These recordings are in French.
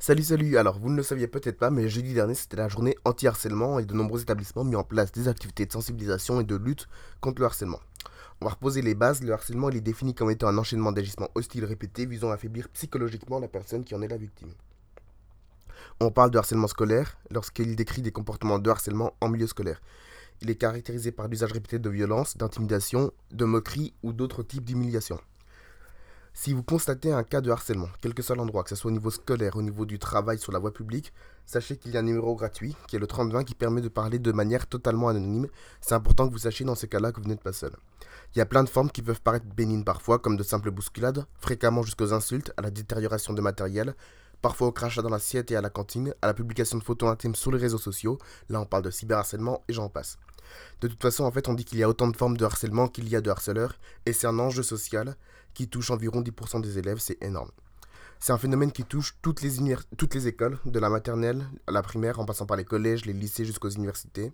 Salut, salut. Alors, vous ne le saviez peut-être pas, mais jeudi dernier, c'était la journée anti-harcèlement et de nombreux établissements mis en place des activités de sensibilisation et de lutte contre le harcèlement. On va reposer les bases. Le harcèlement, il est défini comme étant un enchaînement d'agissements hostiles répétés visant à affaiblir psychologiquement la personne qui en est la victime. On parle de harcèlement scolaire lorsqu'il décrit des comportements de harcèlement en milieu scolaire. Il est caractérisé par l'usage répété de violence, d'intimidation, de moquerie ou d'autres types d'humiliation. Si vous constatez un cas de harcèlement, quel que soit l'endroit, que ce soit au niveau scolaire, au niveau du travail, sur la voie publique, sachez qu'il y a un numéro gratuit, qui est le 3020, qui permet de parler de manière totalement anonyme. C'est important que vous sachiez dans ces cas-là que vous n'êtes pas seul. Il y a plein de formes qui peuvent paraître bénignes parfois, comme de simples bousculades, fréquemment jusqu'aux insultes, à la détérioration de matériel, parfois au crachat dans l'assiette et à la cantine, à la publication de photos intimes sur les réseaux sociaux, là on parle de cyberharcèlement et j'en passe. De toute façon, en fait, on dit qu'il y a autant de formes de harcèlement qu'il y a de harceleurs, et c'est un enjeu social qui touche environ 10% des élèves, c'est énorme. C'est un phénomène qui touche toutes les, écoles, de la maternelle à la primaire, en passant par les collèges, les lycées jusqu'aux universités.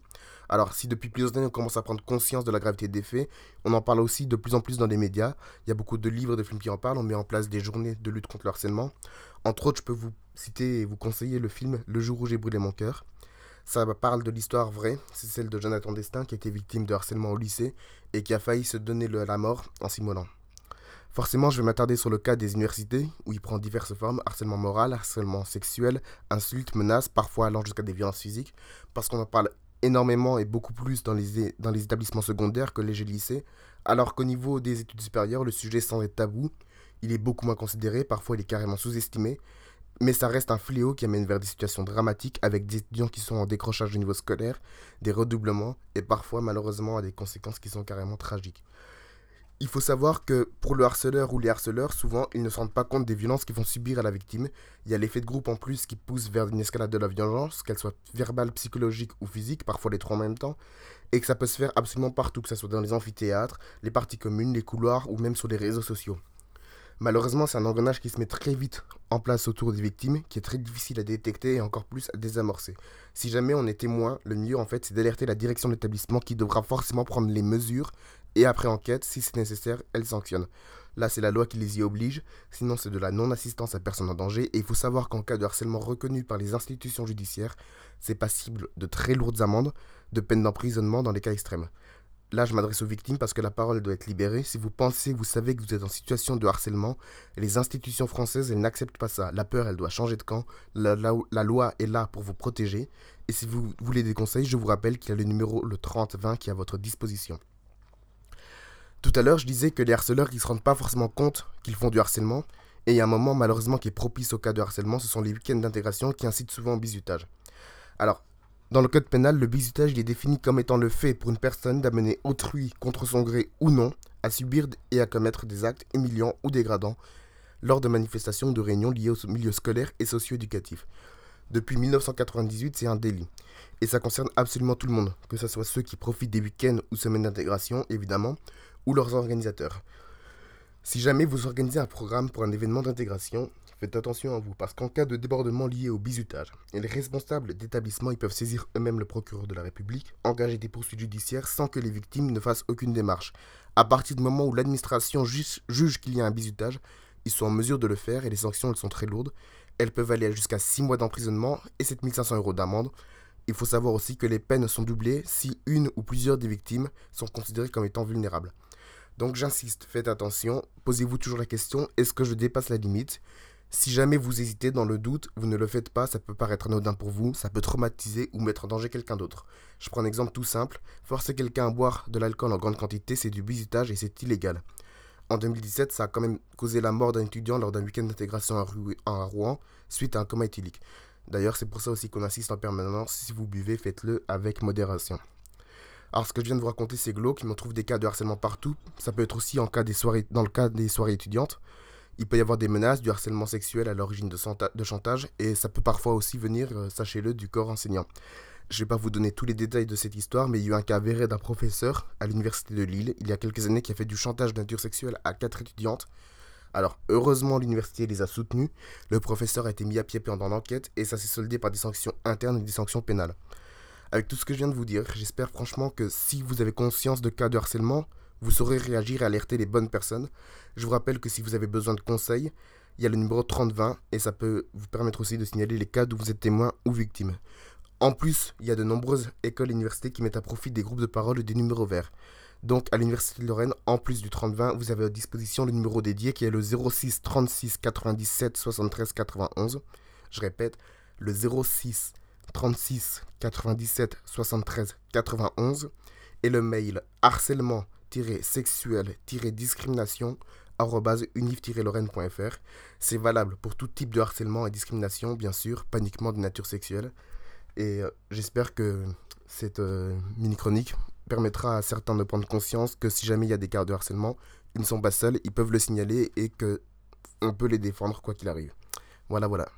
Alors si depuis plusieurs années on commence à prendre conscience de la gravité des faits, on en parle aussi de plus en plus dans les médias. Il y a beaucoup de livres, de films qui en parlent, on met en place des journées de lutte contre le harcèlement. Entre autres, je peux vous citer et vous conseiller le film Le jour où j'ai brûlé mon cœur. Ça parle de l'histoire vraie, c'est celle de Jonathan Destin qui été victime de harcèlement au lycée et qui a failli se donner la mort en s'immolant. Forcément, je vais m'attarder sur le cas des universités, où il prend diverses formes, harcèlement moral, harcèlement sexuel, insultes, menaces, parfois allant jusqu'à des violences physiques, parce qu'on en parle énormément et beaucoup plus dans les, établissements secondaires que les lycées, alors qu'au niveau des études supérieures, le sujet être tabou, il est beaucoup moins considéré, parfois il est carrément sous-estimé, mais ça reste un fléau qui amène vers des situations dramatiques avec des étudiants qui sont en décrochage au niveau scolaire, des redoublements et parfois malheureusement à des conséquences qui sont carrément tragiques. Il faut savoir que pour le harceleur ou les harceleurs, souvent, ils ne se rendent pas compte des violences qu'ils vont subir à la victime. Il y a l'effet de groupe en plus qui pousse vers une escalade de la violence, qu'elle soit verbale, psychologique ou physique, parfois les trois en même temps, et que ça peut se faire absolument partout, que ce soit dans les amphithéâtres, les parties communes, les couloirs ou même sur les réseaux sociaux. Malheureusement, c'est un engrenage qui se met très vite en place autour des victimes, qui est très difficile à détecter et encore plus à désamorcer. Si jamais on est témoin, le mieux en fait, c'est d'alerter la direction de l'établissement qui devra forcément prendre les mesures et après enquête, si c'est nécessaire, elle sanctionne. Là, c'est la loi qui les y oblige, sinon c'est de la non-assistance à personne en danger, et il faut savoir qu'en cas de harcèlement reconnu par les institutions judiciaires, c'est passible de très lourdes amendes, de peines d'emprisonnement dans les cas extrêmes. Là, je m'adresse aux victimes parce que la parole doit être libérée. Si vous pensez, vous savez que vous êtes en situation de harcèlement, les institutions françaises, elles n'acceptent pas ça. La peur, elle doit changer de camp. La, loi est là pour vous protéger. Et si vous voulez des conseils, je vous rappelle qu'il y a le numéro le 3020 qui est à votre disposition. Tout à l'heure, je disais que les harceleurs, ils se rendent pas forcément compte qu'ils font du harcèlement. Et il y a un moment, malheureusement, qui est propice au cas de harcèlement, ce sont les week-ends d'intégration qui incitent souvent au bizutage. Alors, dans le code pénal, le bizutage est défini comme étant le fait pour une personne d'amener autrui, contre son gré ou non, à subir et à commettre des actes humiliants ou dégradants lors de manifestations ou de réunions liées au milieu scolaire et socio-éducatif. Depuis 1998, c'est un délit. Et ça concerne absolument tout le monde, que ce soit ceux qui profitent des week-ends ou semaines d'intégration, évidemment, ou leurs organisateurs. Si jamais vous organisez un programme pour un événement d'intégration, Faites attention à vous, parce qu'en cas de débordement lié au bizutage, les responsables d'établissement peuvent saisir eux-mêmes le procureur de la République, engager des poursuites judiciaires sans que les victimes ne fassent aucune démarche. À partir du moment où l'administration juge, qu'il y a un bizutage, ils sont en mesure de le faire et les sanctions elles sont très lourdes. Elles peuvent aller jusqu'à 6 mois d'emprisonnement et 7500 euros d'amende. Il faut savoir aussi que les peines sont doublées si une ou plusieurs des victimes sont considérées comme étant vulnérables. Donc j'insiste, faites attention, posez-vous toujours la question, est-ce que je dépasse la limite? Si jamais vous hésitez dans le doute, vous ne le faites pas, ça peut paraître anodin pour vous, ça peut traumatiser ou mettre en danger quelqu'un d'autre. Je prends un exemple tout simple, forcer quelqu'un à boire de l'alcool en grande quantité, c'est du visitage et c'est illégal. En 2017, ça a quand même causé la mort d'un étudiant lors d'un week-end d'intégration à Rouen suite à un coma éthylique. D'ailleurs, c'est pour ça aussi qu'on insiste en permanence, si vous buvez, faites-le avec modération. Alors, ce que je viens de vous raconter, c'est glauque, il m'en trouve des cas de harcèlement partout. Ça peut être aussi dans le cas des soirées étudiantes. Il peut y avoir des menaces, du harcèlement sexuel à l'origine de, chantage, et ça peut parfois aussi venir, euh, sachez-le, du corps enseignant. Je ne vais pas vous donner tous les détails de cette histoire, mais il y a eu un cas avéré d'un professeur à l'université de Lille, il y a quelques années, qui a fait du chantage de sexuelle à quatre étudiantes. Alors, heureusement, l'université les a soutenues. Le professeur a été mis à pied pendant l'enquête, et ça s'est soldé par des sanctions internes et des sanctions pénales. Avec tout ce que je viens de vous dire, j'espère franchement que si vous avez conscience de cas de harcèlement, vous saurez réagir et alerter les bonnes personnes. Je vous rappelle que si vous avez besoin de conseils, il y a le numéro 3020 et ça peut vous permettre aussi de signaler les cas où vous êtes témoin ou victime. En plus, il y a de nombreuses écoles et universités qui mettent à profit des groupes de parole et des numéros verts. Donc, à l'Université de Lorraine, en plus du 3020, vous avez à disposition le numéro dédié qui est le 06 36 97 73 91. Je répète, le 06 36 97 73 91 et le mail harcèlement-sexuel-discrimination unif-lorraine.fr. C'est valable pour tout type de harcèlement et discrimination, bien sûr, pas uniquement de nature sexuelle. Et euh, j'espère que cette euh, mini-chronique permettra à certains de prendre conscience que si jamais il y a des cas de harcèlement, ils ne sont pas seuls, ils peuvent le signaler et que on peut les défendre quoi qu'il arrive. Voilà, voilà.